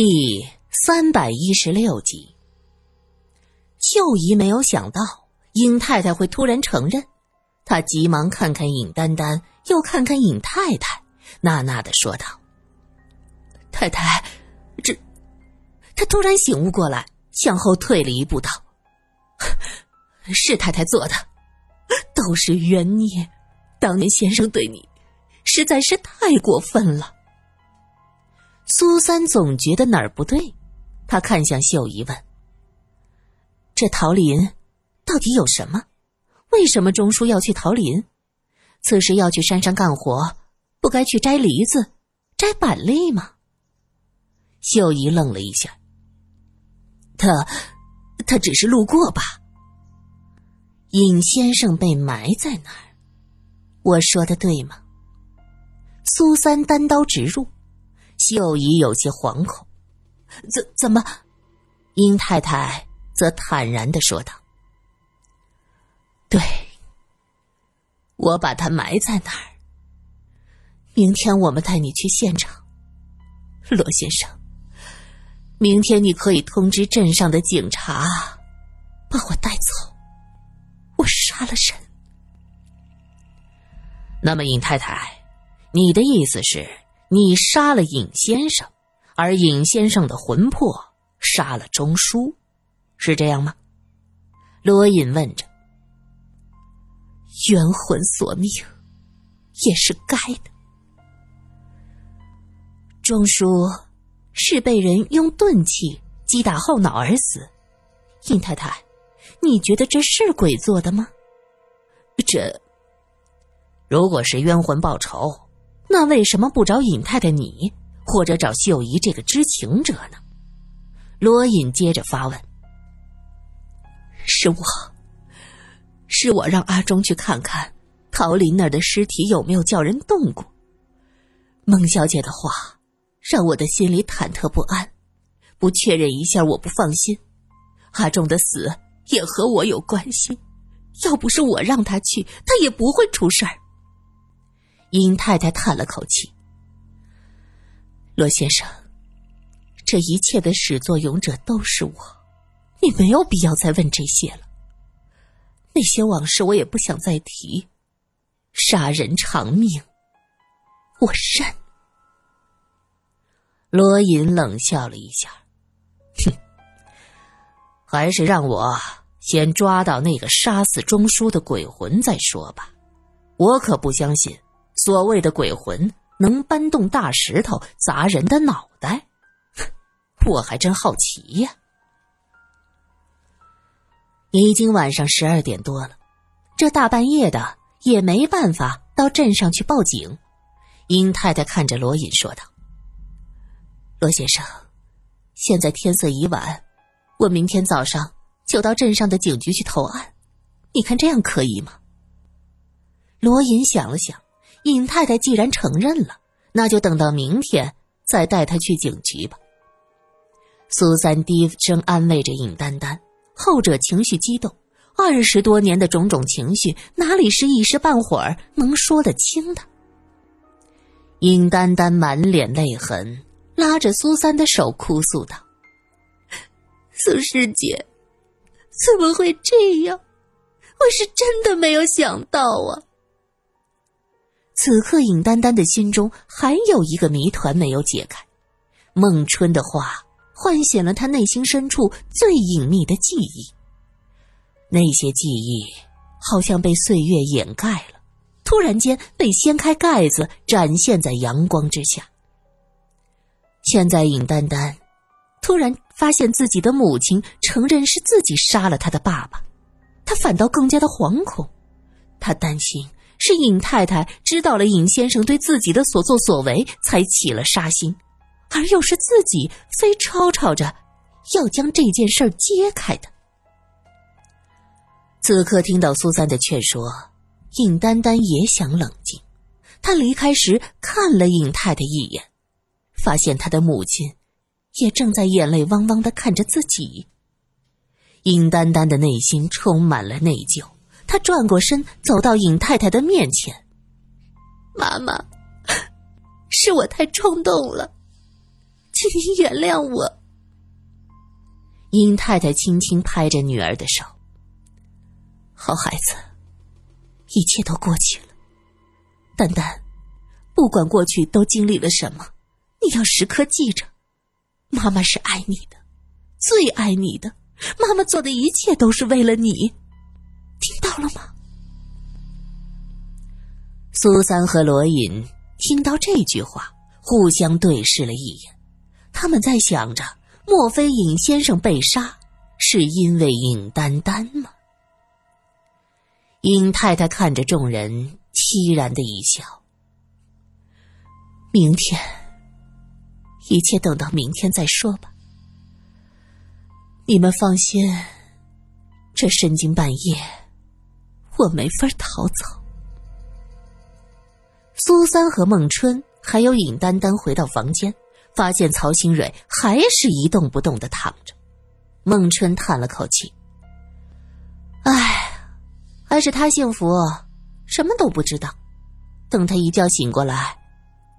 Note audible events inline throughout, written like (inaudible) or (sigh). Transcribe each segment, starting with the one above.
第三百一十六集，秀姨没有想到尹太太会突然承认，她急忙看看尹丹丹，又看看尹太太，呐呐的说道：“太太，这……”她突然醒悟过来，向后退了一步，道：“ (laughs) 是太太做的，都是冤孽。当年先生对你，实在是太过分了。”苏三总觉得哪儿不对，他看向秀姨问：“这桃林到底有什么？为什么钟叔要去桃林？此时要去山上干活，不该去摘梨子、摘板栗吗？”秀姨愣了一下：“他，他只是路过吧？尹先生被埋在哪儿？我说的对吗？”苏三单刀直入。秀姨有些惶恐，怎怎么？殷太太则坦然的说道：“对，我把他埋在那儿。明天我们带你去现场，罗先生。明天你可以通知镇上的警察，把我带走。我杀了人。那么，尹太太，你的意思是？”你杀了尹先生，而尹先生的魂魄杀了钟书，是这样吗？罗隐问着。冤魂索命，也是该的。钟书是被人用钝器击打后脑而死，尹太太，你觉得这是鬼做的吗？这，如果是冤魂报仇。那为什么不找尹太太你，或者找秀姨这个知情者呢？罗隐接着发问：“是我，是我让阿忠去看看陶林那儿的尸体有没有叫人动过。孟小姐的话让我的心里忐忑不安，不确认一下我不放心。阿忠的死也和我有关系，要不是我让他去，他也不会出事儿。”殷太太叹了口气：“罗先生，这一切的始作俑者都是我，你没有必要再问这些了。那些往事我也不想再提。杀人偿命，我认。”罗隐冷笑了一下：“哼，还是让我先抓到那个杀死钟叔的鬼魂再说吧。我可不相信。”所谓的鬼魂能搬动大石头砸人的脑袋，(laughs) 我还真好奇呀。已经晚上十二点多了，这大半夜的也没办法到镇上去报警。殷太太看着罗隐说道：“罗先生，现在天色已晚，我明天早上就到镇上的警局去投案，你看这样可以吗？”罗隐想了想。尹太太既然承认了，那就等到明天再带她去警局吧。苏三低声安慰着尹丹丹，后者情绪激动，二十多年的种种情绪哪里是一时半会儿能说得清的？尹丹丹满脸泪痕，拉着苏三的手哭诉道：“苏师姐，怎么会这样？我是真的没有想到啊！”此刻，尹丹丹的心中还有一个谜团没有解开。孟春的话唤醒了他内心深处最隐秘的记忆。那些记忆好像被岁月掩盖了，突然间被掀开盖子，展现在阳光之下。现在，尹丹丹突然发现自己的母亲承认是自己杀了他的爸爸，他反倒更加的惶恐，他担心。是尹太太知道了尹先生对自己的所作所为，才起了杀心，而又是自己非吵吵着要将这件事揭开的。此刻听到苏三的劝说，尹丹丹也想冷静。他离开时看了尹太太一眼，发现他的母亲也正在眼泪汪汪的看着自己。尹丹丹的内心充满了内疚。他转过身，走到尹太太的面前。妈妈，(laughs) 是我太冲动了，请您原谅我。”尹太太轻轻拍着女儿的手：“好孩子，一切都过去了。丹丹，不管过去都经历了什么，你要时刻记着，妈妈是爱你的，最爱你的。妈妈做的一切都是为了你，听到了吗？”苏三和罗隐听到这句话，互相对视了一眼，他们在想着。莫非尹先生被杀是因为尹丹丹吗？尹太太看着众人，凄然的一笑。明天，一切等到明天再说吧。你们放心，这深更半夜，我没法逃走。苏三和孟春还有尹丹丹回到房间。发现曹新蕊还是一动不动的躺着，孟春叹了口气：“唉，还是他幸福，什么都不知道。等他一觉醒过来，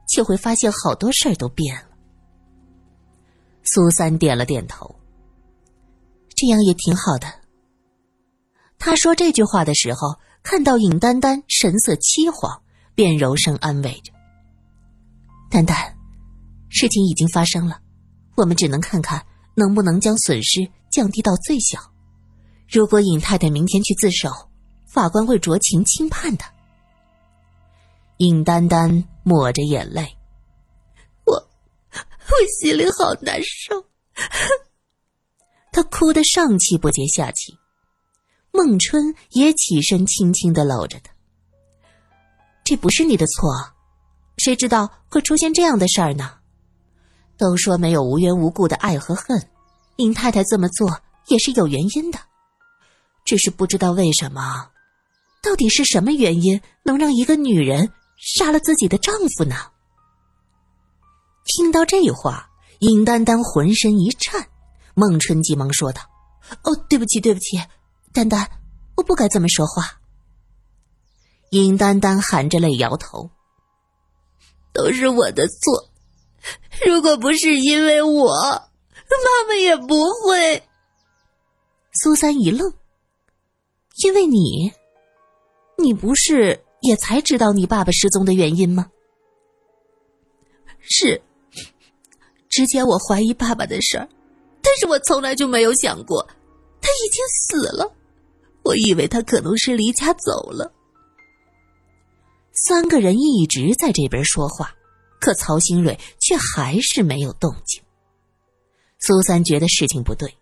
就会发现好多事儿都变了。”苏三点了点头：“这样也挺好的。”他说这句话的时候，看到尹丹丹神色凄惶，便柔声安慰着：“丹丹。”事情已经发生了，我们只能看看能不能将损失降低到最小。如果尹太太明天去自首，法官会酌情轻判的。尹丹丹抹着眼泪，我我心里好难受。她哭得上气不接下气。孟春也起身，轻轻的搂着她。这不是你的错，谁知道会出现这样的事儿呢？都说没有无缘无故的爱和恨，尹太太这么做也是有原因的，只是不知道为什么，到底是什么原因能让一个女人杀了自己的丈夫呢？听到这话，尹丹丹浑身一颤，孟春急忙说道：“哦，对不起，对不起，丹丹，我不该这么说话。”尹丹丹含着泪摇头：“都是我的错。”如果不是因为我，妈妈也不会。苏三一愣，因为你，你不是也才知道你爸爸失踪的原因吗？是，之前我怀疑爸爸的事儿，但是我从来就没有想过他已经死了。我以为他可能是离家走了。三个人一直在这边说话。可曹新蕊却还是没有动静。苏三觉得事情不对，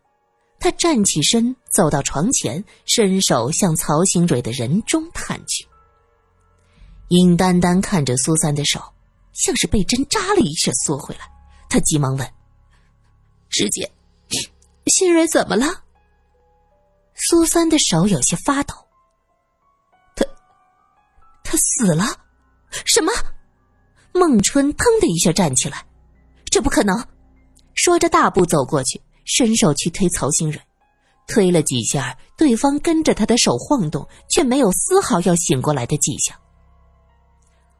他站起身，走到床前，伸手向曹新蕊的人中探去。尹丹丹看着苏三的手，像是被针扎了一下，缩回来。他急忙问：“师姐，(coughs) 新蕊怎么了？”苏三的手有些发抖。他，他死了？什么？孟春腾的一下站起来，这不可能！说着，大步走过去，伸手去推曹新蕊，推了几下，对方跟着他的手晃动，却没有丝毫要醒过来的迹象。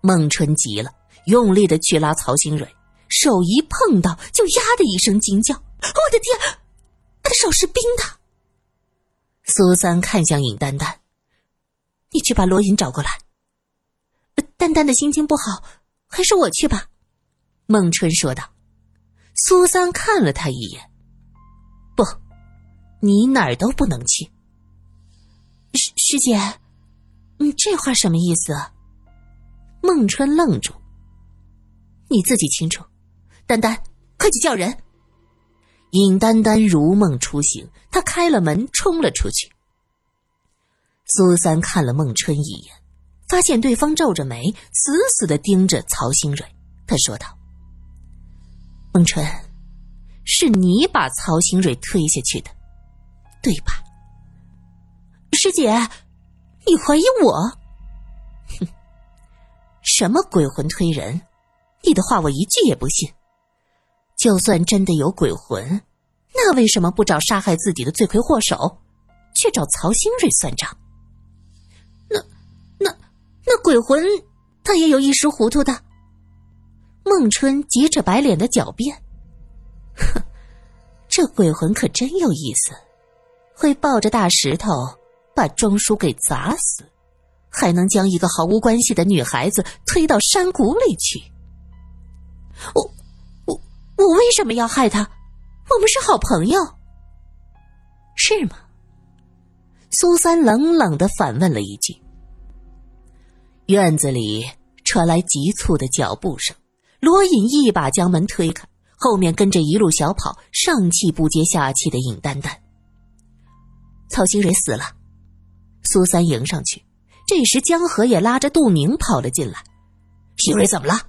孟春急了，用力的去拉曹新蕊，手一碰到，就呀的一声惊叫：“我的天，他的手是冰的！”苏三看向尹丹丹：“你去把罗隐找过来。”丹丹的心情不好。还是我去吧，孟春说道。苏三看了他一眼，不，你哪儿都不能去。师师姐，你这话什么意思？孟春愣住。你自己清楚。丹丹，快去叫人。尹丹丹如梦初醒，她开了门，冲了出去。苏三看了孟春一眼。发现对方皱着眉，死死的盯着曹新蕊。他说道：“孟春，是你把曹新蕊推下去的，对吧？”师姐，你怀疑我？哼，什么鬼魂推人？你的话我一句也不信。就算真的有鬼魂，那为什么不找杀害自己的罪魁祸首，去找曹新蕊算账？那那那鬼魂，他也有一时糊涂的。孟春急着白脸的狡辩，哼这鬼魂可真有意思，会抱着大石头把庄叔给砸死，还能将一个毫无关系的女孩子推到山谷里去。我我为什么要害他？我们是好朋友，是吗？苏三冷冷的反问了一句。院子里传来急促的脚步声，罗隐一把将门推开。后面跟着一路小跑，上气不接下气的尹丹丹。曹新蕊死了，苏三迎上去。这时江河也拉着杜明跑了进来。新蕊怎么了？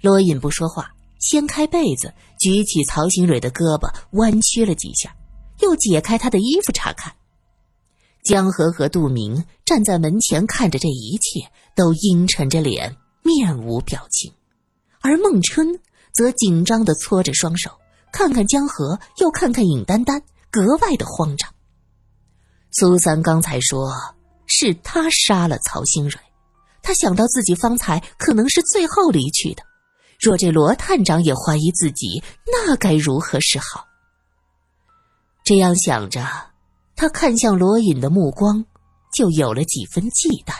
罗隐不说话，掀开被子，举起曹新蕊的胳膊，弯曲了几下，又解开她的衣服查看。江河和杜明站在门前看着这一切，都阴沉着脸，面无表情，而孟春。则紧张的搓着双手，看看江河，又看看尹丹丹，格外的慌张。苏三刚才说是他杀了曹新蕊，他想到自己方才可能是最后离去的，若这罗探长也怀疑自己，那该如何是好？这样想着，他看向罗隐的目光就有了几分忌惮。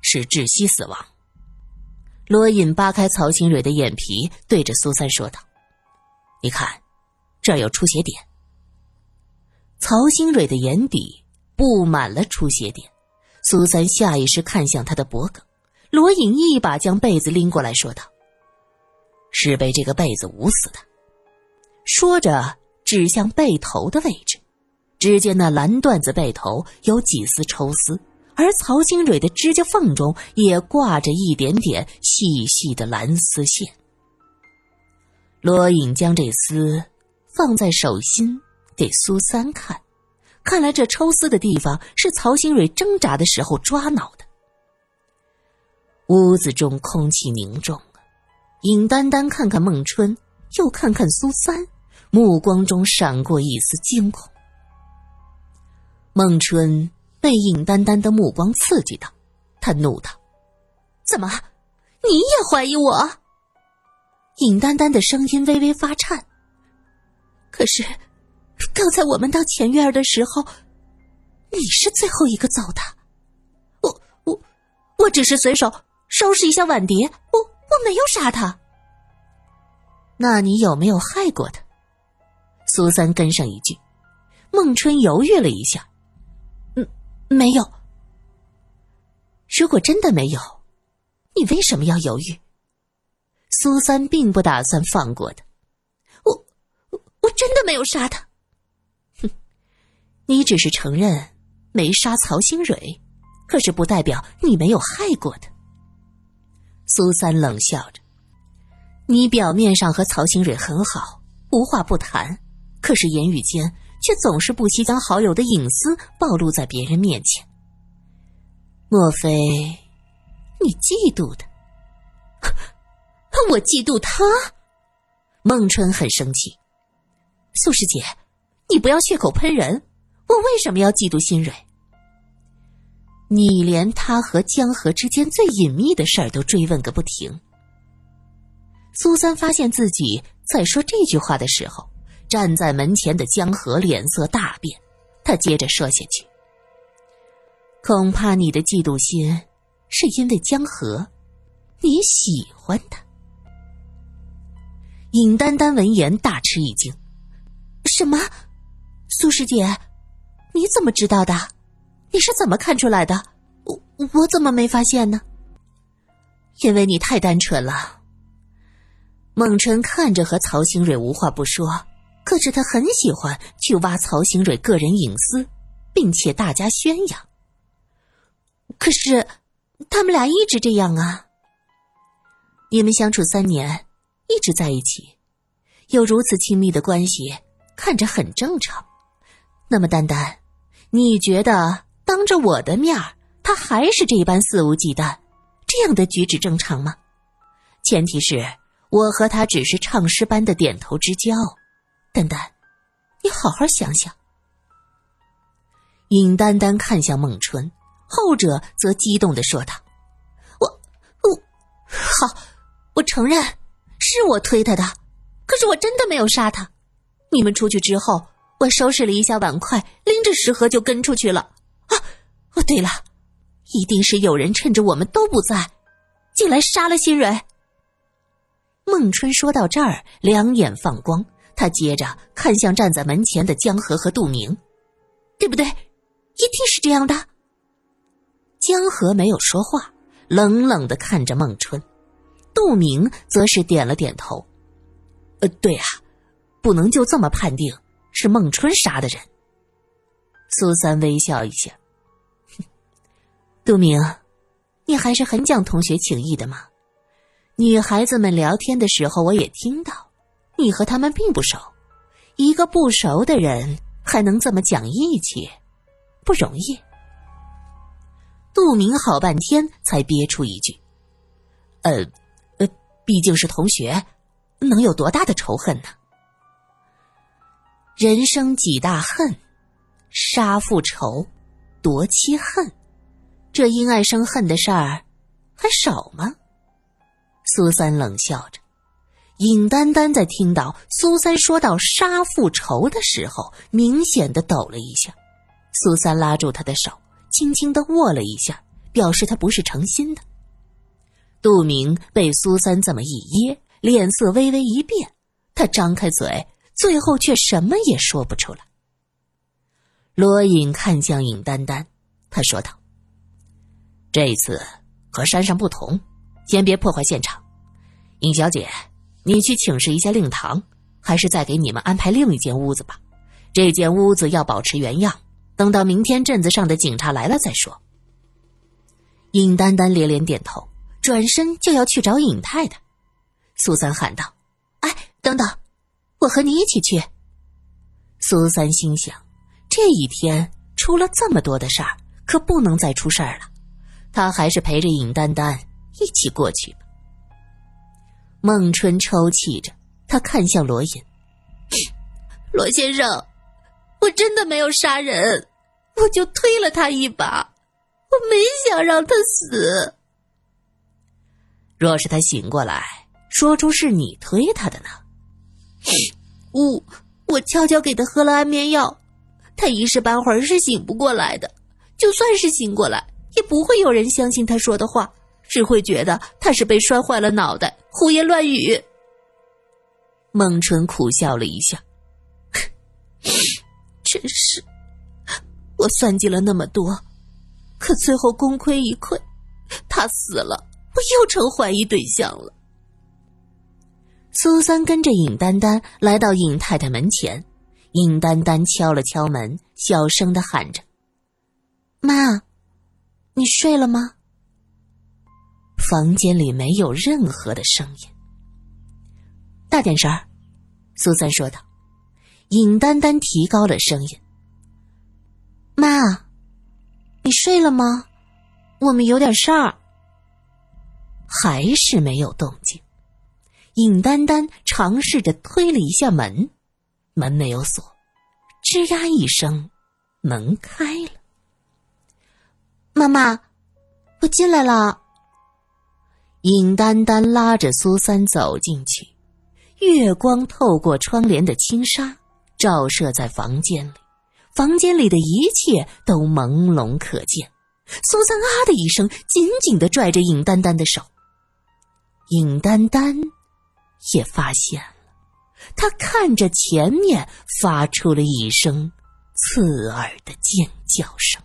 是窒息死亡。罗隐扒开曹新蕊的眼皮，对着苏三说道：“你看，这儿有出血点。”曹新蕊的眼底布满了出血点，苏三下意识看向他的脖颈，罗隐一把将被子拎过来，说道：“是被这个被子捂死的。”说着，指向被头的位置，只见那蓝缎子被头有几丝抽丝。而曹新蕊的指甲缝中也挂着一点点细细的蓝丝线。罗隐将这丝放在手心给苏三看，看来这抽丝的地方是曹新蕊挣扎的时候抓挠的。屋子中空气凝重尹丹丹看看孟春，又看看苏三，目光中闪过一丝惊恐。孟春。被尹丹丹的目光刺激到，他怒道：“怎么，你也怀疑我？”尹丹丹的声音微微发颤。可是，刚才我们到前院的时候，你是最后一个走的。我我我只是随手收拾一下碗碟，我我没有杀他。那你有没有害过他？苏三跟上一句。孟春犹豫了一下。嗯没有。如果真的没有，你为什么要犹豫？苏三并不打算放过他。我，我我真的没有杀他。哼，你只是承认没杀曹新蕊，可是不代表你没有害过他。苏三冷笑着：“你表面上和曹新蕊很好，无话不谈，可是言语间……”却总是不惜将好友的隐私暴露在别人面前。莫非你嫉妒的？(laughs) 我嫉妒他？孟春很生气。苏师姐，你不要血口喷人。我为什么要嫉妒新蕊？你连他和江河之间最隐秘的事儿都追问个不停。苏三发现自己在说这句话的时候。站在门前的江河脸色大变，他接着说下去：“恐怕你的嫉妒心是因为江河，你喜欢他。”尹丹丹闻言大吃一惊：“什么？苏师姐，你怎么知道的？你是怎么看出来的？我我怎么没发现呢？因为你太单纯了。”孟春看着和曹兴蕊无话不说。可是他很喜欢去挖曹兴蕊个人隐私，并且大加宣扬。可是，他们俩一直这样啊。你们相处三年，一直在一起，有如此亲密的关系，看着很正常。那么，丹丹，你觉得当着我的面他还是这般肆无忌惮，这样的举止正常吗？前提是我和他只是唱诗般的点头之交。丹丹，你好好想想。尹丹丹看向孟春，后者则激动的说道：“我，我，好，我承认是我推他的，可是我真的没有杀他。你们出去之后，我收拾了一下碗筷，拎着食盒就跟出去了。哦对了，一定是有人趁着我们都不在，进来杀了新蕊。孟春说到这儿，两眼放光，他接着看向站在门前的江河和杜明，对不对？一定是这样的。江河没有说话，冷冷的看着孟春。杜明则是点了点头。呃，对啊，不能就这么判定是孟春杀的人。苏三微笑一下，杜明，你还是很讲同学情谊的嘛。女孩子们聊天的时候，我也听到，你和他们并不熟。一个不熟的人还能这么讲义气，不容易。杜明好半天才憋出一句：“呃。”毕竟是同学，能有多大的仇恨呢？人生几大恨，杀父仇，夺妻恨，这因爱生恨的事儿还少吗？苏三冷笑着。尹丹丹在听到苏三说到杀父仇的时候，明显的抖了一下。苏三拉住他的手，轻轻的握了一下，表示他不是诚心的。杜明被苏三这么一噎，脸色微微一变，他张开嘴，最后却什么也说不出来。罗隐看向尹丹丹，他说道：“这一次和山上不同，先别破坏现场。尹小姐，你去请示一下令堂，还是再给你们安排另一间屋子吧。这间屋子要保持原样，等到明天镇子上的警察来了再说。”尹丹丹连连点头。转身就要去找尹太太，苏三喊道：“哎，等等，我和你一起去。”苏三心想，这一天出了这么多的事儿，可不能再出事儿了。他还是陪着尹丹丹一起过去吧。孟春抽泣着，他看向罗隐：“ (sniffs) 罗先生，我真的没有杀人，我就推了他一把，我没想让他死。”若是他醒过来，说出是你推他的呢？(sniffs) 我我悄悄给他喝了安眠药，他一时半会儿是醒不过来的。就算是醒过来，也不会有人相信他说的话，只会觉得他是被摔坏了脑袋，胡言乱语。孟春苦笑了一下，(laughs) 真是，我算计了那么多，可最后功亏一篑，他死了。我又成怀疑对象了。苏三跟着尹丹丹来到尹太太门前，尹丹丹敲了敲门，小声的喊着：“妈，你睡了吗？”房间里没有任何的声音。大点声儿，苏三说道。尹丹丹提高了声音：“妈，你睡了吗？我们有点事儿。”还是没有动静。尹丹丹尝试着推了一下门，门没有锁，吱呀一声，门开。妈妈，我进来了。尹丹丹拉着苏三走进去，月光透过窗帘的轻纱，照射在房间里，房间里的一切都朦胧可见。苏三啊的一声，紧紧的拽着尹丹丹的手。尹丹丹也发现了，他看着前面，发出了一声刺耳的尖叫声。